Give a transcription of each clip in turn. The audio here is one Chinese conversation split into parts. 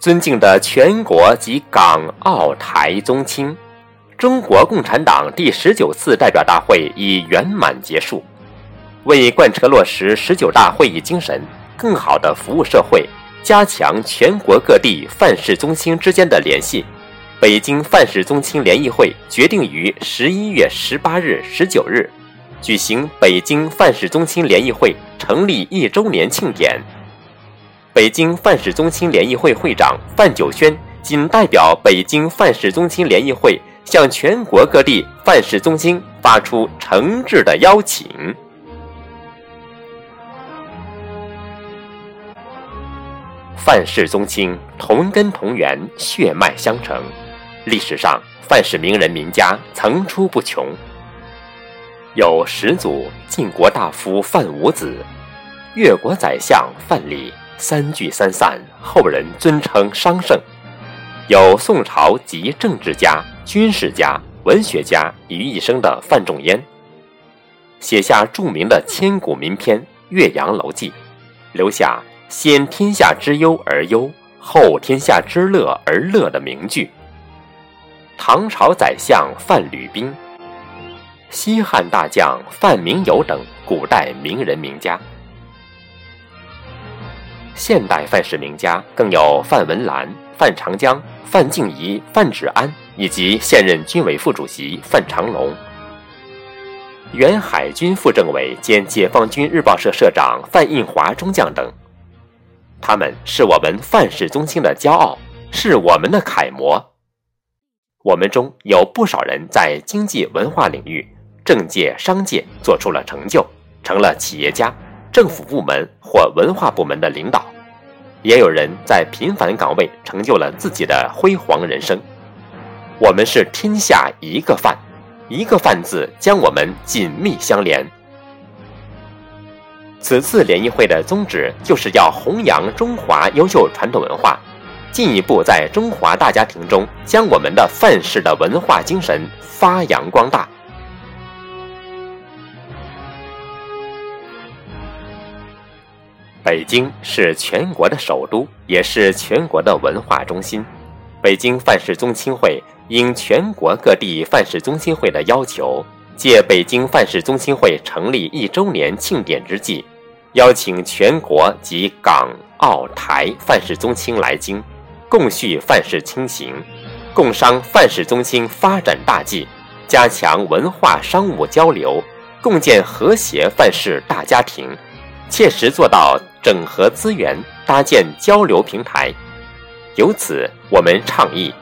尊敬的全国及港澳台宗亲，中国共产党第十九次代表大会已圆满结束。为贯彻落实十九大会议精神，更好地服务社会，加强全国各地范氏宗亲之间的联系，北京范氏宗亲联谊会决定于十一月十八日、十九日举行北京范氏宗亲联谊会成立一周年庆典。北京范氏宗亲联谊会会长范九轩仅代表北京范氏宗亲联谊会向全国各地范氏宗亲发出诚挚的邀请。范氏宗亲同根同源，血脉相承，历史上范氏名人名家层出不穷，有始祖晋国大夫范武子，越国宰相范蠡。三聚三散，后人尊称商圣。有宋朝集政治家、军事家、文学家于一身的范仲淹，写下著名的千古名篇《岳阳楼记》，留下“先天下之忧而忧，后天下之乐而乐”的名句。唐朝宰相范吕斌，西汉大将范明友等古代名人名家。现代范氏名家更有范文澜、范长江、范静怡、范芷安，以及现任军委副主席范长龙、原海军副政委兼解放军日报社社长范印华中将等。他们是我们范氏宗亲的骄傲，是我们的楷模。我们中有不少人在经济文化领域、政界、商界做出了成就，成了企业家。政府部门或文化部门的领导，也有人在平凡岗位成就了自己的辉煌人生。我们是天下一个范，一个范字将我们紧密相连。此次联谊会的宗旨就是要弘扬中华优秀传统文化，进一步在中华大家庭中将我们的范式的文化精神发扬光大。北京是全国的首都，也是全国的文化中心。北京范氏宗亲会应全国各地范氏宗亲会的要求，借北京范氏宗亲会成立一周年庆典之际，邀请全国及港澳台范氏宗亲来京，共叙范氏亲情，共商范氏宗亲发展大计，加强文化商务交流，共建和谐范氏大家庭，切实做到。整合资源，搭建交流平台。由此，我们倡议：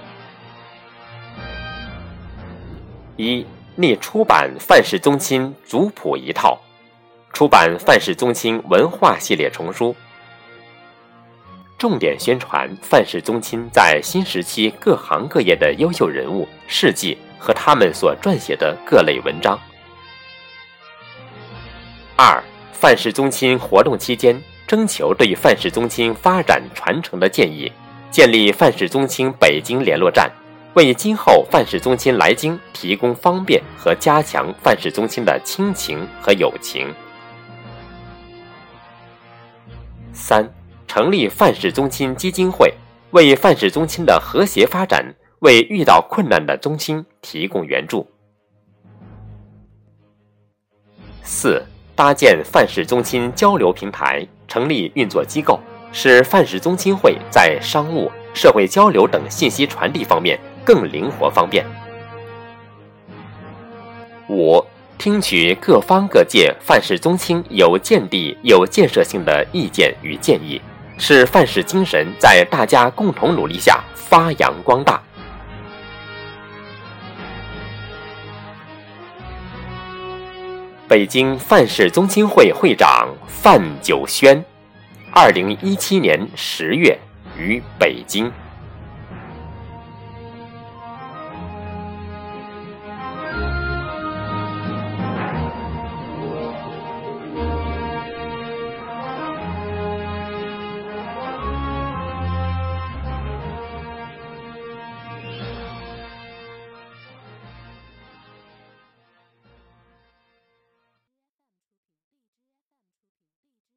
一、拟出版范氏宗亲族谱一套，出版范氏宗亲文化系列丛书，重点宣传范氏宗亲在新时期各行各业的优秀人物事迹和他们所撰写的各类文章。二、范氏宗亲活动期间。征求对范氏宗亲发展传承的建议，建立范氏宗亲北京联络站，为今后范氏宗亲来京提供方便和加强范氏宗亲的亲情和友情。三、成立范氏宗亲基金会，为范氏宗亲的和谐发展，为遇到困难的宗亲提供援助。四。搭建范氏宗亲交流平台，成立运作机构，使范氏宗亲会在商务、社会交流等信息传递方面更灵活方便。五、听取各方各界范氏宗亲有见地、有建设性的意见与建议，使范氏精神在大家共同努力下发扬光大。北京范氏宗亲会会长范九轩，二零一七年十月于北京。